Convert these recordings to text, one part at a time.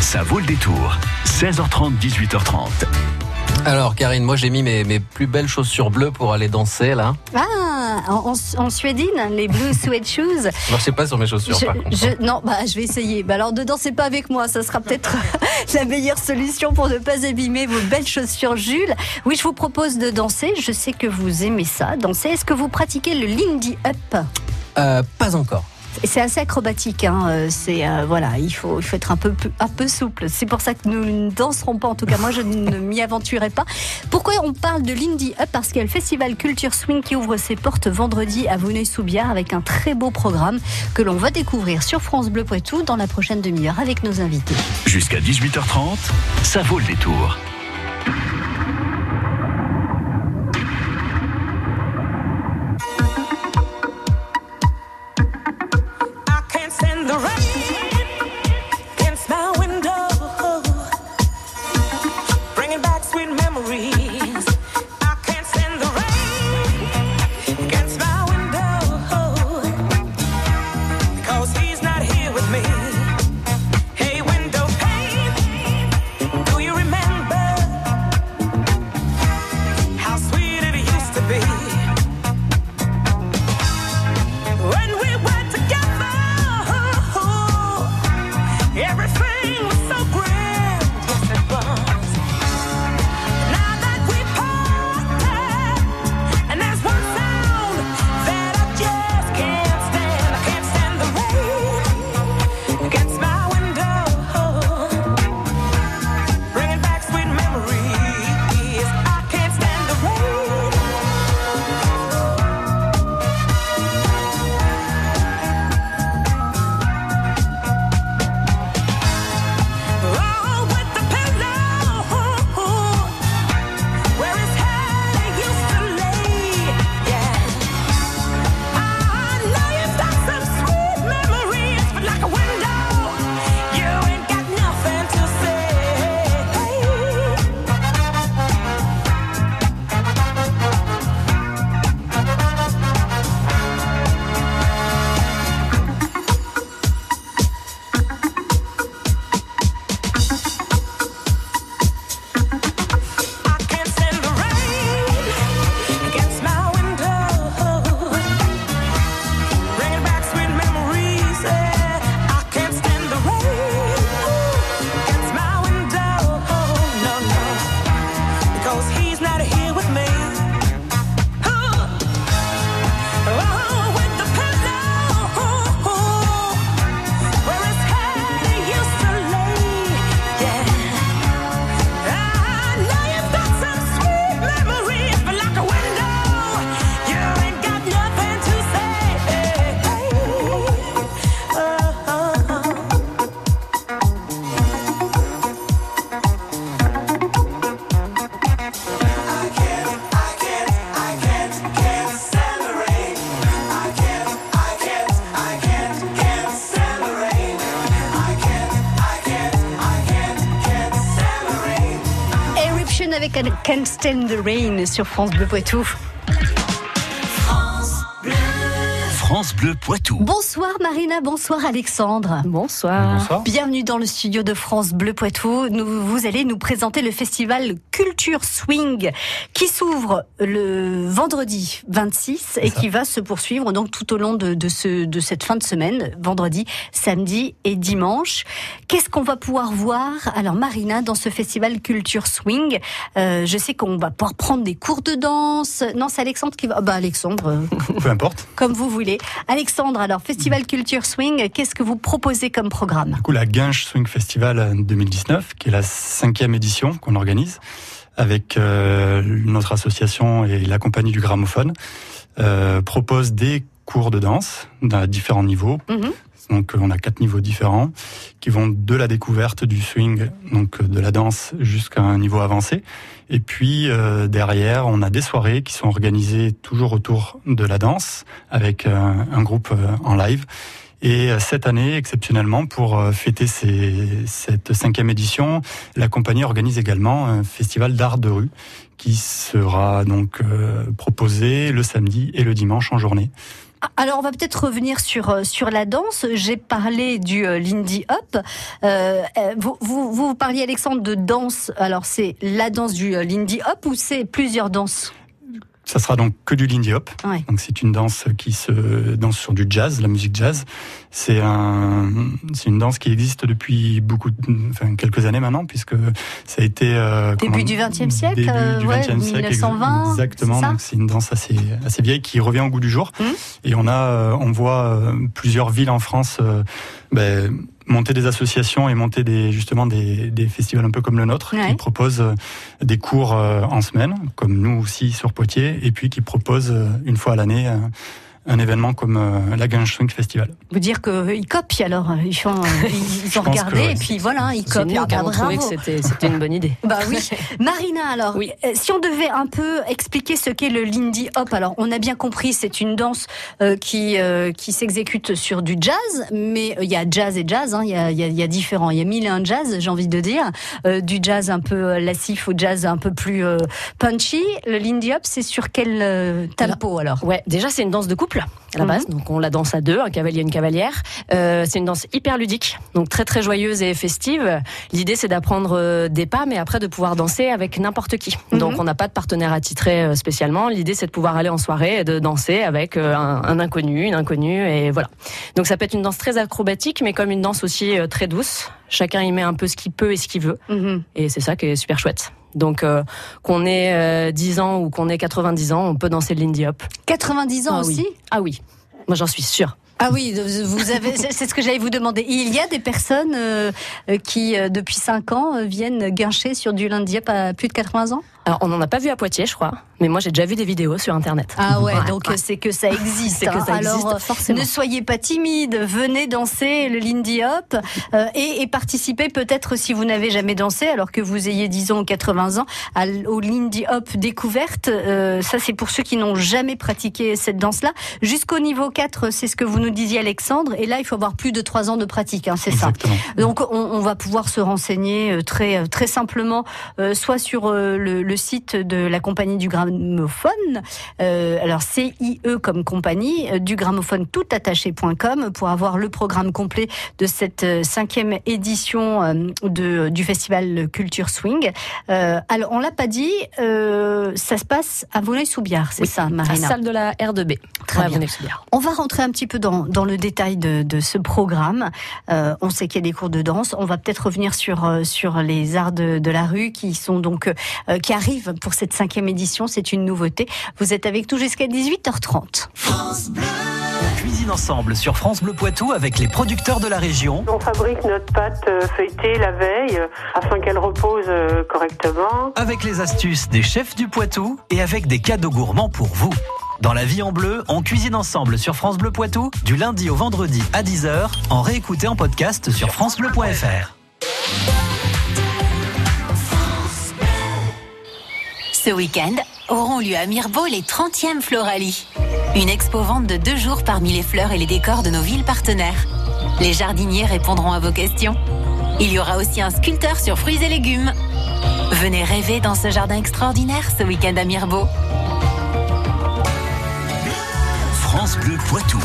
Ça vaut le détour. 16h30, 18h30. Alors Karine, moi j'ai mis mes, mes, plus belles chaussures bleues pour aller danser là. Ah, en, en suédine, les blue sweat shoes. Marchez pas sur mes chaussures je, par contre. Je, non, bah je vais essayer. Bah alors ne dansez pas avec moi, ça sera peut-être la meilleure solution pour ne pas abîmer vos belles chaussures Jules. Oui, je vous propose de danser. Je sais que vous aimez ça, danser. Est-ce que vous pratiquez le Lindy Up? Euh, Pas encore. C'est assez acrobatique, hein. c'est euh, voilà, il faut, il faut être un peu, un peu souple. C'est pour ça que nous ne danserons pas. En tout cas, moi, je ne m'y aventurerai pas. Pourquoi on parle de Lindy Up? Parce qu'il y a le festival Culture Swing qui ouvre ses portes vendredi à Vouneuil-sous-Biard avec un très beau programme que l'on va découvrir sur France Bleu Poitou dans la prochaine demi-heure avec nos invités. Jusqu'à 18h30, ça vaut le détour. Can't Stand the Rain sur France Bleu Poitou. France Bleu Poitou. Bonsoir Marina, bonsoir Alexandre. Bonsoir. Bonsoir. Bienvenue dans le studio de France Bleu Poitou. Nous, vous allez nous présenter le festival Culture Swing qui s'ouvre le vendredi 26 et qui va se poursuivre donc tout au long de, de, ce, de cette fin de semaine, vendredi, samedi et dimanche. Qu'est-ce qu'on va pouvoir voir alors Marina dans ce festival Culture Swing? Euh, Je sais qu'on va pouvoir prendre des cours de danse. Non, c'est Alexandre qui va. Ah Bah Alexandre, euh, Peu importe. comme vous voulez. Alexandre, alors Festival Culture Swing, qu'est-ce que vous proposez comme programme Du coup, la Guinche Swing Festival 2019, qui est la cinquième édition qu'on organise avec euh, notre association et la compagnie du gramophone, euh, propose des cours de danse à différents niveaux. Mhm. Donc, on a quatre niveaux différents qui vont de la découverte du swing, donc de la danse, jusqu'à un niveau avancé. Et puis euh, derrière, on a des soirées qui sont organisées toujours autour de la danse avec euh, un groupe euh, en live. Et euh, cette année, exceptionnellement, pour euh, fêter cette cinquième édition, la compagnie organise également un festival d'art de rue qui sera donc euh, proposé le samedi et le dimanche en journée. Alors on va peut-être revenir sur euh, sur la danse. J'ai parlé du euh, Lindy Hop. Euh, vous, vous vous parliez Alexandre de danse. Alors c'est la danse du Lindy Hop ou c'est plusieurs danses? Ça sera donc que du Lindy Hop. Ouais. Donc c'est une danse qui se danse sur du jazz, la musique jazz. C'est un, c'est une danse qui existe depuis beaucoup, de- enfin quelques années maintenant, puisque ça a été euh, Début du XXe siècle, début euh, du ouais, siècle, 1920, exactement. Donc c'est une danse assez assez vieille qui revient au goût du jour. Mhm. Et on a, euh, on voit euh, plusieurs villes en France. euh, ben, monter des associations et monter des justement des, des festivals un peu comme le nôtre Ouais. qui proposent euh, des cours euh, en semaine comme nous aussi sur Poitiers et puis qui proposent euh, une fois à l'année un événement comme euh, la Gange Swing Festival. Vous dire qu'ils copient alors. Ils, font, ils ont que regardé ouais. et puis voilà, ils copient. Ah, que bravo. c'était une bonne idée. Bah oui. Marina, alors, Oui. euh, si on devait un peu expliquer ce qu'est le Lindy Hop, alors on a bien compris, c'est une danse euh, qui euh, qui s'exécute sur du jazz, mais euh, il y a jazz et jazz, hein, il y, a, il y, a, y a différents, il y a mille et un jazz, j'ai envie de dire, Euh, du jazz un peu euh, lassif au jazz un peu plus euh, punchy. Le Lindy Hop, c'est sur quel euh, tempo alors? Ouais, déjà c'est une danse de couple à la Mhm. base, donc on la danse à deux, un cavalier et une cavalière. Euh, c'est une danse hyper ludique, donc très très joyeuse et festive. L'idée c'est d'apprendre euh, des pas, mais après de pouvoir danser avec n'importe qui. Mhm. Donc on n'a pas de partenaire attitré euh, spécialement. L'idée c'est de pouvoir aller en soirée et de danser avec un, un inconnu, une inconnue, et voilà. Donc ça peut être une danse très acrobatique, mais comme une danse aussi très douce. Chacun y met un peu ce qu'il peut et ce qu'il veut. Mhm. Et c'est ça qui est super chouette. Donc euh, qu'on ait euh, 10 ans ou qu'on ait 90 ans, on peut danser le Lindy Hop. 90 ans Ah aussi? Oui. Ah oui, moi j'en suis sûre. Ah oui, vous avez, c'est ce que j'allais vous demander. Il y a des personnes euh, euh, qui, depuis 5 ans, viennent guincher sur du lundi à plus de 80 ans? Alors on n'en a pas vu à Poitiers, je crois, mais moi j'ai déjà vu des vidéos sur internet. Ah ouais, Ouais, donc ouais. c'est que ça existe. C'est que hein. ça existe, Alors, euh, forcément. ne soyez pas timide, venez danser le Lindy Hop euh, et, et participez peut-être si vous n'avez jamais dansé, alors que vous ayez 10 ans ou 80 ans, à au Lindy Hop découverte. Euh, ça, c'est pour ceux qui n'ont jamais pratiqué cette danse-là. Jusqu'au niveau 4, c'est ce que vous nous disiez, Alexandre. Et là, il faut avoir plus de 3 ans de pratique, hein, c'est ça. Donc on, on va pouvoir se renseigner euh, très euh, très simplement, euh, soit sur euh, le, le site de la compagnie du gramophone, euh, alors CIE comme compagnie, euh, du gramophone toutattaché.com pour avoir le programme complet de cette euh, cinquième édition de, du festival Culture Swing. Alors on l'a pas dit, ça se passe à Volnay-sous-Biard, c'est Oui, ça, À Marina salle de la R2B. Très Ouais, bien. on va rentrer un petit peu dans, dans le détail de, de ce programme. On sait qu'il y a des cours de danse. On va peut-être revenir sur sur les arts de, de la rue qui sont donc qui arrivent pour cette cinquième édition. C'est une nouveauté. Vous êtes avec tout jusqu'à 18h30. On cuisine ensemble sur France Bleu Poitou avec les producteurs de la région. On fabrique notre pâte euh, feuilletée la veille euh, afin qu'elle repose euh, correctement. Avec les astuces des chefs du Poitou et avec des cadeaux gourmands pour vous. Dans la vie en bleu, on cuisine ensemble sur France Bleu Poitou du lundi au vendredi à 10h en réécouté en podcast sur francebleu.fr. Ce week-end auront lieu à Mirbeau les 30e Florali. Une expo-vente de deux jours parmi les fleurs et les décors de nos villes partenaires. Les jardiniers répondront à vos questions. Il y aura aussi un sculpteur sur fruits et légumes. Venez rêver dans ce jardin extraordinaire ce week-end à Mirbeau. France Bleu Poitou.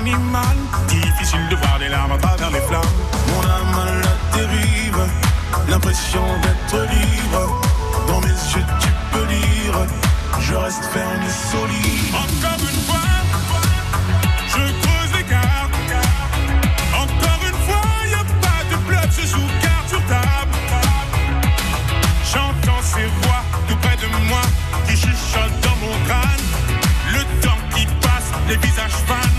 Difficile de voir des larmes à travers les flammes. Mon âme à la dérive, l'impression d'être libre. Dans mes yeux, tu peux lire. Je reste ferme et solide. Encore une fois, je creuse l'écart. Encore une fois, y a pas de bloc, je joue carte sur table. J'entends ces voix tout près de moi qui chuchotent dans mon crâne. Le temps qui passe, les visages fanent,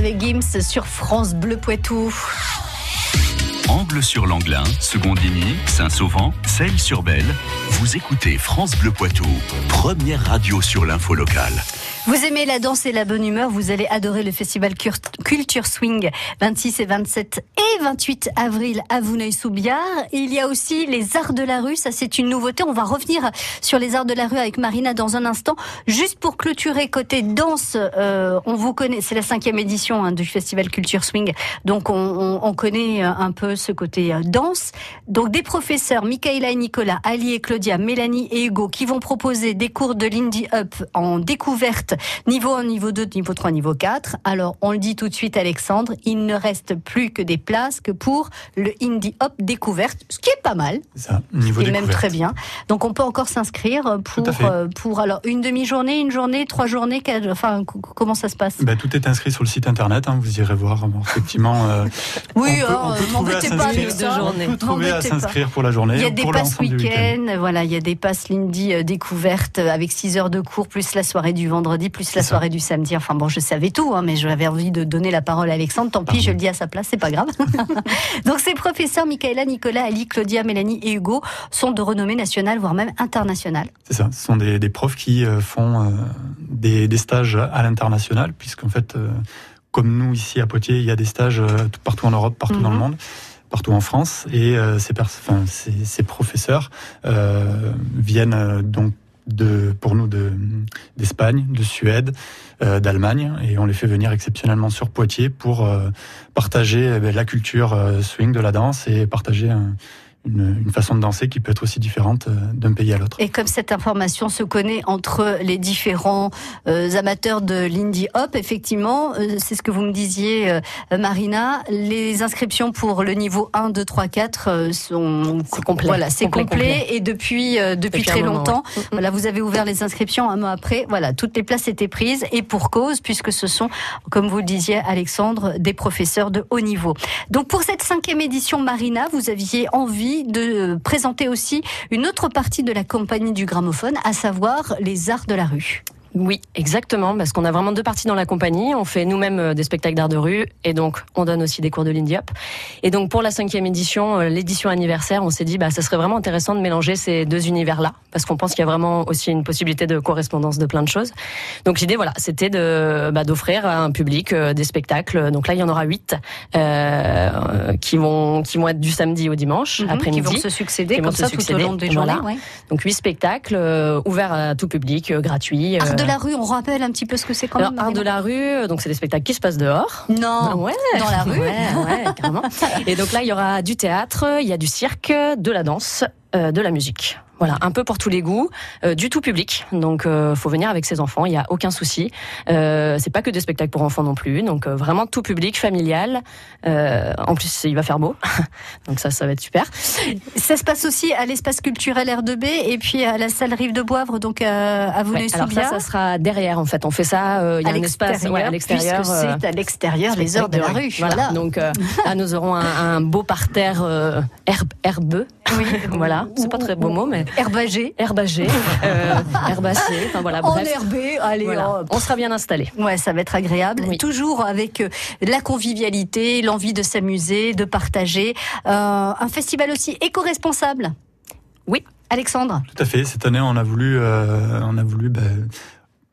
avec Gims sur France Bleu Poitou. Angle sur l'Anglin, Secondigny, Saint-Sauvent, Celles-sur-Belle. Vous écoutez France Bleu Poitou, première radio sur l'info locale. Vous aimez la danse et la bonne humeur, vous allez adorer le festival Culture Swing 26 et 27 et 28 avril à Vouneuil-sous-Biard. Il y a aussi les arts de la rue, ça c'est une nouveauté. On va revenir sur les arts de la rue avec Marina dans un instant. Juste pour clôturer côté danse, euh, on vous connaît, c'est la cinquième édition hein, du festival Culture Swing, donc on, on- on connaît euh, un peu ce côté euh, danse. Donc des professeurs, Michaela et Nicolas, Ali et Claudia, Mélanie et Hugo, qui vont proposer des cours de Lindy Up en découverte Niveau 1, niveau 2, niveau 3, niveau 4. Alors, on le dit tout de suite, Alexandre, il ne reste plus que des places que pour le Indie Hop découverte, ce qui est pas mal. Ça, niveau Et même très bien. Donc, on peut encore s'inscrire pour, à fait. euh, pour alors une demi-journée, une journée, trois journées. Enfin, comment ça se passe? Ben, tout est inscrit sur le site internet, hein, vous irez voir. Bon, effectivement, euh, Oui, on peut- hein, on peut euh, pas ça. journée. on peut trouver à s'inscrire pour la journée. Il y a des pour passes week-end, voilà, il y a des passes Lindy euh, découvertes euh, avec 6 heures de cours, plus la soirée du vendredi, plus la soirée du samedi. Enfin bon, je savais tout, hein, mais j'avais envie de donner la parole à Alexandre. Tant pis, je le dis à sa place, c'est pas grave. Donc ces professeurs, Michaela, Nicolas, Ali, Claudia, Mélanie et Hugo, sont de renommée nationale, voire même internationale. C'est ça, ce sont des, des profs qui euh, font euh, des, des stages à l'international, puisqu'en fait, euh, comme nous ici à Poitiers, il y a des stages euh, tout- partout en Europe, partout dans le Mhm. monde, partout en France, et ces, pers- enfin, ces, ces professeurs viennent donc de, pour nous de- d'Espagne, de, Suède, euh, d'Allemagne, et on les fait venir exceptionnellement sur Poitiers pour euh, partager eh ben, la culture euh, swing de la danse et partager un- une, une façon de danser qui peut être aussi différente euh, d'un pays à l'autre. Et comme cette information se connaît entre les différents euh, amateurs de l'indie hop, effectivement, euh, c'est ce que vous me disiez, euh, Marina, les inscriptions pour le niveau 1, 2, 3, 4 euh, sont complet. Voilà, c'est complet, Complet, complet. et depuis euh, depuis, Depuis très moment, longtemps. ouais. Voilà, vous avez ouvert les inscriptions un mois après. Voilà, toutes les places étaient prises et pour cause, puisque ce sont, comme vous le disiez, Alexandre, des professeurs de haut niveau. Donc pour cette cinquième édition, Marina, vous aviez envie de euh, présenter aussi une autre partie de la compagnie du gramophone, à savoir les arts de la rue. Oui, exactement, parce qu'on a vraiment deux parties dans la compagnie. On fait nous-mêmes euh, des spectacles d'art de rue et donc on donne aussi des cours de Lindy Hop. Et donc pour la cinquième édition, euh, l'édition anniversaire, on s'est dit bah ça serait vraiment intéressant de mélanger ces deux univers-là, parce qu'on pense qu'il y a vraiment aussi une possibilité de correspondance de plein de choses. Donc l'idée voilà, c'était de bah, d'offrir à un public euh, des spectacles. Donc là il y en aura huit euh, qui vont qui vont être du samedi au dimanche Mhm, après-midi. Qui vont se succéder Qui vont comme se ça tout au succéder, long des voilà. journées. ouais. Donc huit spectacles euh, ouverts à tout public, euh, gratuits. Art de la rue, on rappelle un petit peu ce que c'est quand alors, même. art de la rue, euh, donc c'est des spectacles qui se passent dehors. Non, Ouais, dans la rue. Ouais, ouais, carrément. Et donc là, il y aura du théâtre, il y a du cirque, de la danse, euh, de la musique. Voilà, un peu pour tous les goûts, euh, du tout public. Donc, euh, faut venir avec ses enfants, il y a aucun souci. Euh, c'est pas que des spectacles pour enfants non plus. Donc, euh, vraiment tout public, familial. En plus, il va faire beau, donc ça, ça va être super. Ça se passe aussi à l'espace culturel R2B et puis à la salle Rive de Boivre, donc à Ouais, alors ça, ça sera derrière. En fait, on fait ça. Il y a à un espace ouais, à l'extérieur. c'est à l'extérieur les heures de la rue. Voilà. Donc là, nous aurons un, un beau parterre herbe, herbeux. Oui. voilà. C'est pas très beau mot, mais Herbagé. herbagé, euh, herbacé. Enfin voilà. Bref. Enherbé, allez, Voilà. oh, On sera bien installé. Ouais, ça va être agréable. Oui. Toujours avec euh, la convivialité, l'envie de s'amuser, de partager. Euh, un festival aussi éco-responsable. Oui. Alexandre. Tout à fait. Cette année, on a voulu, euh, on a voulu bah,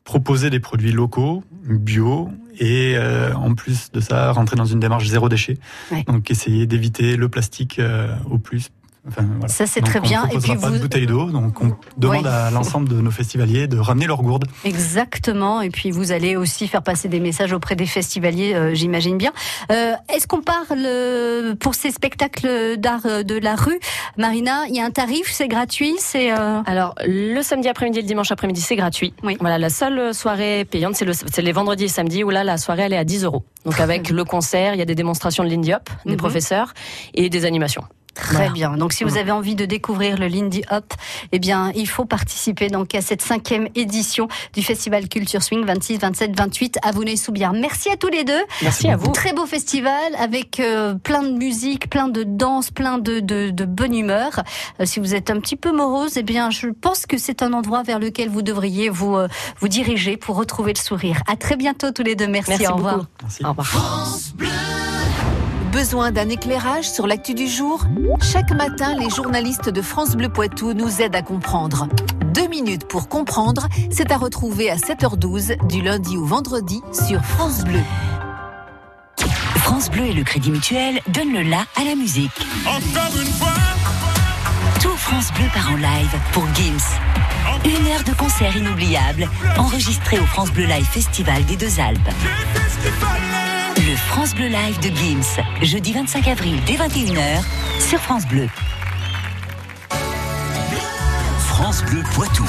proposer des produits locaux, bio, et euh, en plus de ça, rentrer dans une démarche zéro déchet. Ouais. Donc, essayer d'éviter le plastique euh, au plus. Enfin, voilà. Ça, c'est très bien. On Et proposera puis pas vous- de bouteilles d'eau, donc on demande Ouais. à l'ensemble de nos festivaliers de ramener leurs gourdes. Exactement. Et puis vous allez aussi faire passer des messages auprès des festivaliers, euh, j'imagine bien. Euh, Est-ce qu'on parle euh, pour ces spectacles d'art euh, de la rue, Marina Il y a un tarif, c'est gratuit, c'est. euh, Alors le samedi après-midi et le dimanche après-midi, c'est gratuit. Oui. Voilà, la seule soirée payante, c'est le- les vendredis et samedis où là, la soirée, elle est à 10 euros. Donc avec le concert, il y a des démonstrations de Lindy Hop, des Mhm. professeurs et des animations. Très Voilà. bien. Donc, si vous avez envie de découvrir le Lindy Hop, eh bien, il faut participer donc à cette cinquième édition du Festival Culture Swing 26, 27, 28 à Vouneuil-sous-Biard. Merci à tous les deux. Merci à vous. Très beau festival avec euh, plein de musique, plein de danse, plein de, de, de bonne humeur. Euh, si vous êtes un petit peu morose, eh bien, je pense que c'est un endroit vers lequel vous devriez vous, euh, vous diriger pour retrouver le sourire. À très bientôt tous les deux. Merci. Merci au revoir. beaucoup. Merci. Au revoir. Besoin d'un éclairage sur l'actu du jour? Chaque matin, les journalistes de France Bleu Poitou nous aident à comprendre. Deux minutes pour comprendre, c'est à retrouver à 7h12 du lundi au vendredi sur France Bleu. France Bleu et le Crédit Mutuel donnent le la à la musique. Encore une fois, Tout France Bleu part en live pour Gims. Une heure de concert inoubliable, enregistré au France Bleu Live Festival des Deux Alpes. France Bleu Live de Gims, jeudi 25 avril dès 21h sur France Bleu. France Bleu Poitou.